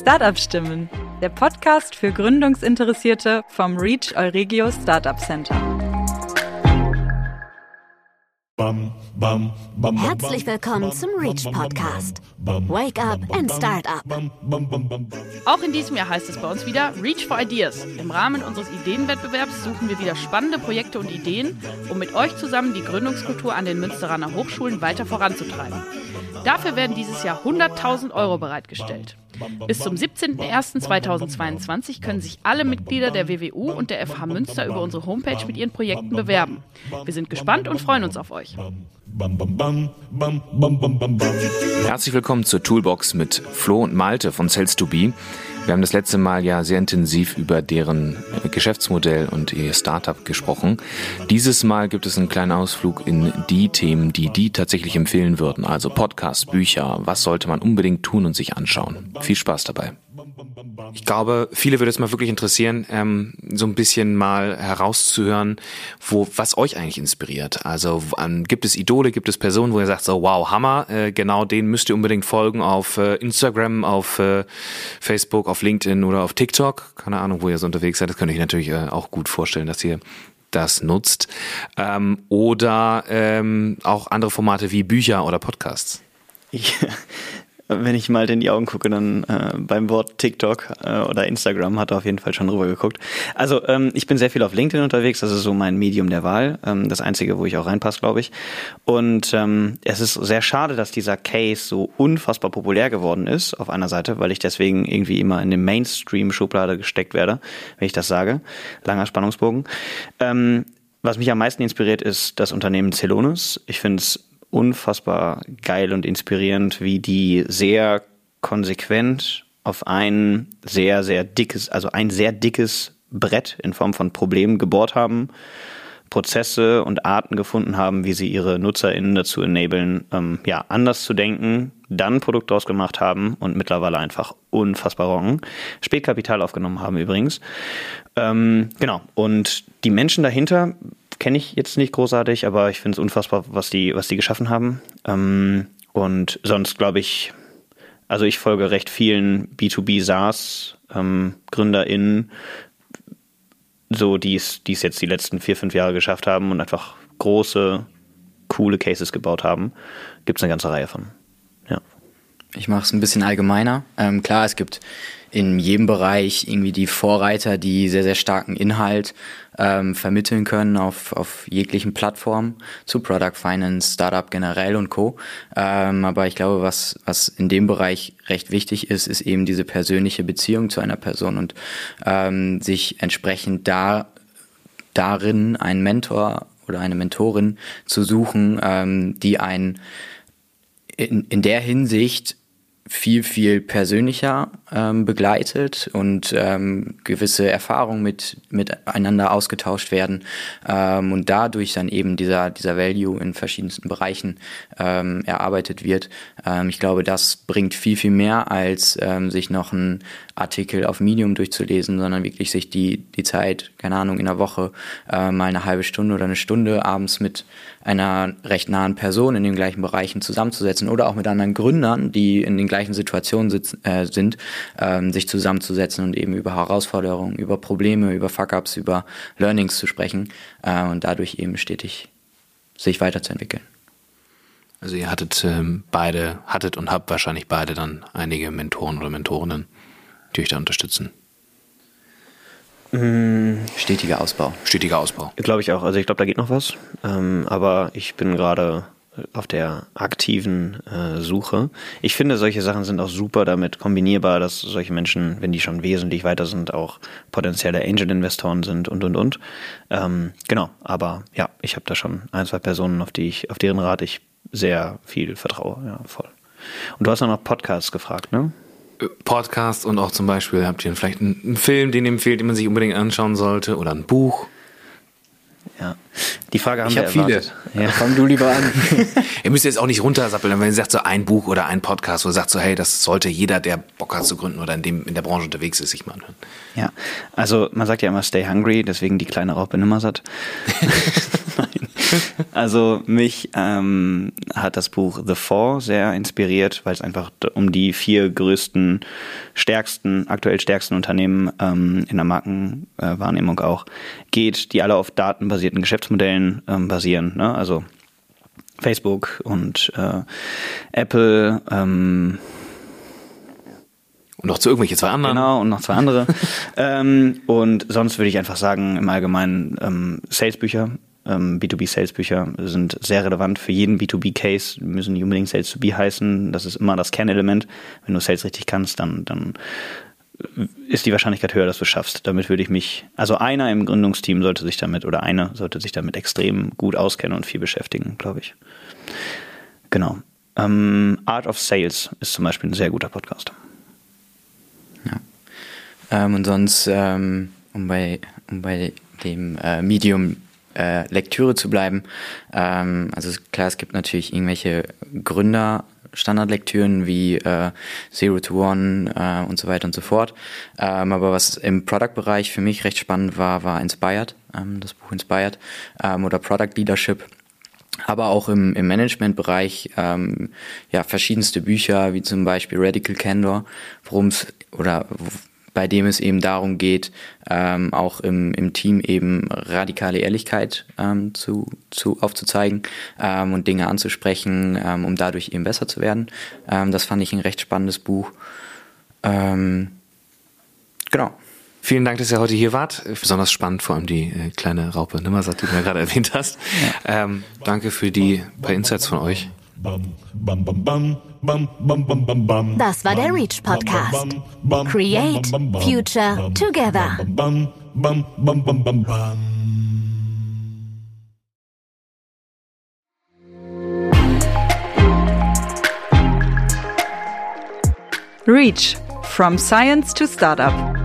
Startup Stimmen, der Podcast für Gründungsinteressierte vom Reach Euregio Startup Center. Herzlich willkommen zum Reach Podcast. Wake up and start up. Auch in diesem Jahr heißt es bei uns wieder Reach for Ideas. Im Rahmen unseres Ideenwettbewerbs suchen wir wieder spannende Projekte und Ideen, um mit euch zusammen die Gründungskultur an den Münsteraner Hochschulen weiter voranzutreiben. Dafür werden dieses Jahr 100.000 Euro bereitgestellt. Bis zum 17.01.2022 können sich alle Mitglieder der WWU und der FH Münster über unsere Homepage mit ihren Projekten bewerben. Wir sind gespannt und freuen uns auf euch. Herzlich willkommen zur Toolbox mit Flo und Malte von Sales 2 b wir haben das letzte Mal ja sehr intensiv über deren Geschäftsmodell und ihr Startup gesprochen. Dieses Mal gibt es einen kleinen Ausflug in die Themen, die die tatsächlich empfehlen würden. Also Podcasts, Bücher, was sollte man unbedingt tun und sich anschauen. Viel Spaß dabei. Ich glaube, viele würde es mal wirklich interessieren, ähm, so ein bisschen mal herauszuhören, wo was euch eigentlich inspiriert. Also ähm, gibt es Idole, gibt es Personen, wo ihr sagt, so wow, Hammer, äh, genau den müsst ihr unbedingt folgen auf äh, Instagram, auf äh, Facebook, auf LinkedIn oder auf TikTok. Keine Ahnung, wo ihr so unterwegs seid. Das könnte ich natürlich äh, auch gut vorstellen, dass ihr das nutzt. Ähm, oder ähm, auch andere Formate wie Bücher oder Podcasts. Ich, wenn ich mal in die Augen gucke, dann äh, beim Wort TikTok äh, oder Instagram hat er auf jeden Fall schon rüber geguckt. Also ähm, ich bin sehr viel auf LinkedIn unterwegs, das ist so mein Medium der Wahl, ähm, das einzige, wo ich auch reinpasse, glaube ich. Und ähm, es ist sehr schade, dass dieser Case so unfassbar populär geworden ist, auf einer Seite, weil ich deswegen irgendwie immer in dem Mainstream-Schublade gesteckt werde, wenn ich das sage. Langer Spannungsbogen. Ähm, was mich am meisten inspiriert, ist das Unternehmen Celonis. Ich finde es unfassbar geil und inspirierend, wie die sehr konsequent auf ein sehr, sehr dickes, also ein sehr dickes Brett in Form von Problemen gebohrt haben, Prozesse und Arten gefunden haben, wie sie ihre NutzerInnen dazu enablen, ähm, ja, anders zu denken, dann ein Produkt draus gemacht haben und mittlerweile einfach unfassbar rocken. Spätkapital aufgenommen haben übrigens. Ähm, genau. Und die Menschen dahinter kenne ich jetzt nicht großartig, aber ich finde es unfassbar, was die, was die geschaffen haben. Ähm, und sonst glaube ich, also ich folge recht vielen B2B SaaS ähm, GründerInnen, so die es jetzt die letzten vier, fünf Jahre geschafft haben und einfach große, coole Cases gebaut haben. Gibt es eine ganze Reihe von. Ich mache es ein bisschen allgemeiner. Ähm, klar, es gibt in jedem Bereich irgendwie die Vorreiter, die sehr, sehr starken Inhalt ähm, vermitteln können auf, auf jeglichen Plattformen zu Product Finance, Startup generell und Co. Ähm, aber ich glaube, was, was in dem Bereich recht wichtig ist, ist eben diese persönliche Beziehung zu einer Person und ähm, sich entsprechend da darin einen Mentor oder eine Mentorin zu suchen, ähm, die einen in, in der Hinsicht viel, viel persönlicher ähm, begleitet und ähm, gewisse Erfahrungen mit, miteinander ausgetauscht werden ähm, und dadurch dann eben dieser, dieser Value in verschiedensten Bereichen ähm, erarbeitet wird. Ähm, ich glaube, das bringt viel, viel mehr, als ähm, sich noch ein Artikel auf Medium durchzulesen, sondern wirklich sich die, die Zeit, keine Ahnung, in der Woche äh, mal eine halbe Stunde oder eine Stunde abends mit einer recht nahen Person in den gleichen Bereichen zusammenzusetzen oder auch mit anderen Gründern, die in den gleichen Situationen sitzen, äh, sind, ähm, sich zusammenzusetzen und eben über Herausforderungen, über Probleme, über Fuck-ups, über Learnings zu sprechen äh, und dadurch eben stetig sich weiterzuentwickeln. Also ihr hattet ähm, beide, hattet und habt wahrscheinlich beide dann einige Mentoren oder Mentorinnen die euch da unterstützen? Stetiger Ausbau. Stetiger Ausbau. Glaube ich auch. Also ich glaube, da geht noch was. Ähm, aber ich bin gerade auf der aktiven äh, Suche. Ich finde, solche Sachen sind auch super damit kombinierbar, dass solche Menschen, wenn die schon wesentlich weiter sind, auch potenzielle Angel-Investoren sind und und und. Ähm, genau, aber ja, ich habe da schon ein, zwei Personen, auf die ich, auf deren Rat ich sehr viel vertraue. Ja, voll. Und du hast auch noch Podcasts gefragt, ne? Podcast und auch zum Beispiel habt ihr vielleicht einen, Film, den ihr empfehlt, den man sich unbedingt anschauen sollte oder ein Buch? Ja. Die Frage haben ich wir hab viele. erwartet. Ja. Fang du lieber an. Ihr müsst jetzt auch nicht runtersappeln, wenn ihr sagt, so ein Buch oder ein Podcast, wo ihr sagt, so, hey, das sollte jeder, der Bock hat zu gründen oder in, dem, in der Branche unterwegs ist, sich mal anhören. Ja, also man sagt ja immer stay hungry, deswegen die kleine Raupe nimmersatt. Nein. Also mich ähm, hat das Buch The Four sehr inspiriert, weil es einfach um die vier größten, stärksten, aktuell stärksten Unternehmen ähm, in der Markenwahrnehmung auch geht, die alle auf datenbasierten Geschäftsmodellen ähm, basieren. Ne? Also Facebook und äh, Apple, ähm, Und noch zu irgendwelche zwei anderen. Genau, und noch zwei andere. ähm, und sonst würde ich einfach sagen, im Allgemeinen ähm, Salesbücher, ähm, B2B-Salesbücher sind sehr relevant für jeden B2B-Case, müssen nicht unbedingt Sales to be heißen. Das ist immer das Kernelement. Wenn du Sales richtig kannst, dann, dann ist die Wahrscheinlichkeit höher, dass du es schaffst. Damit würde ich mich, also einer im Gründungsteam sollte sich damit oder eine sollte sich damit extrem gut auskennen und viel beschäftigen, glaube ich. Genau. Ähm, Art of Sales ist zum Beispiel ein sehr guter Podcast. Ähm, und sonst, ähm, um, bei, um bei dem äh, Medium äh, Lektüre zu bleiben, ähm, also klar, es gibt natürlich irgendwelche Gründer. Standardlektüren wie äh, Zero to One äh, und so weiter und so fort. Ähm, aber was im Product-Bereich für mich recht spannend war, war Inspired, ähm, das Buch Inspired ähm, oder Product Leadership aber auch im, im Managementbereich ähm, ja verschiedenste Bücher wie zum Beispiel Radical Candor, worum es oder bei dem es eben darum geht, ähm, auch im, im Team eben radikale Ehrlichkeit ähm, zu, zu aufzuzeigen ähm, und Dinge anzusprechen, ähm, um dadurch eben besser zu werden. Ähm, das fand ich ein recht spannendes Buch. Ähm, genau. Vielen Dank, dass ihr heute hier wart. Besonders spannend, vor allem die äh, kleine Raupe Nimmersatt, die du ja gerade erwähnt hast. Ähm, danke für die paar Insights von euch. Das war der Reach Podcast. Create Future Together. Reach from Science to Startup.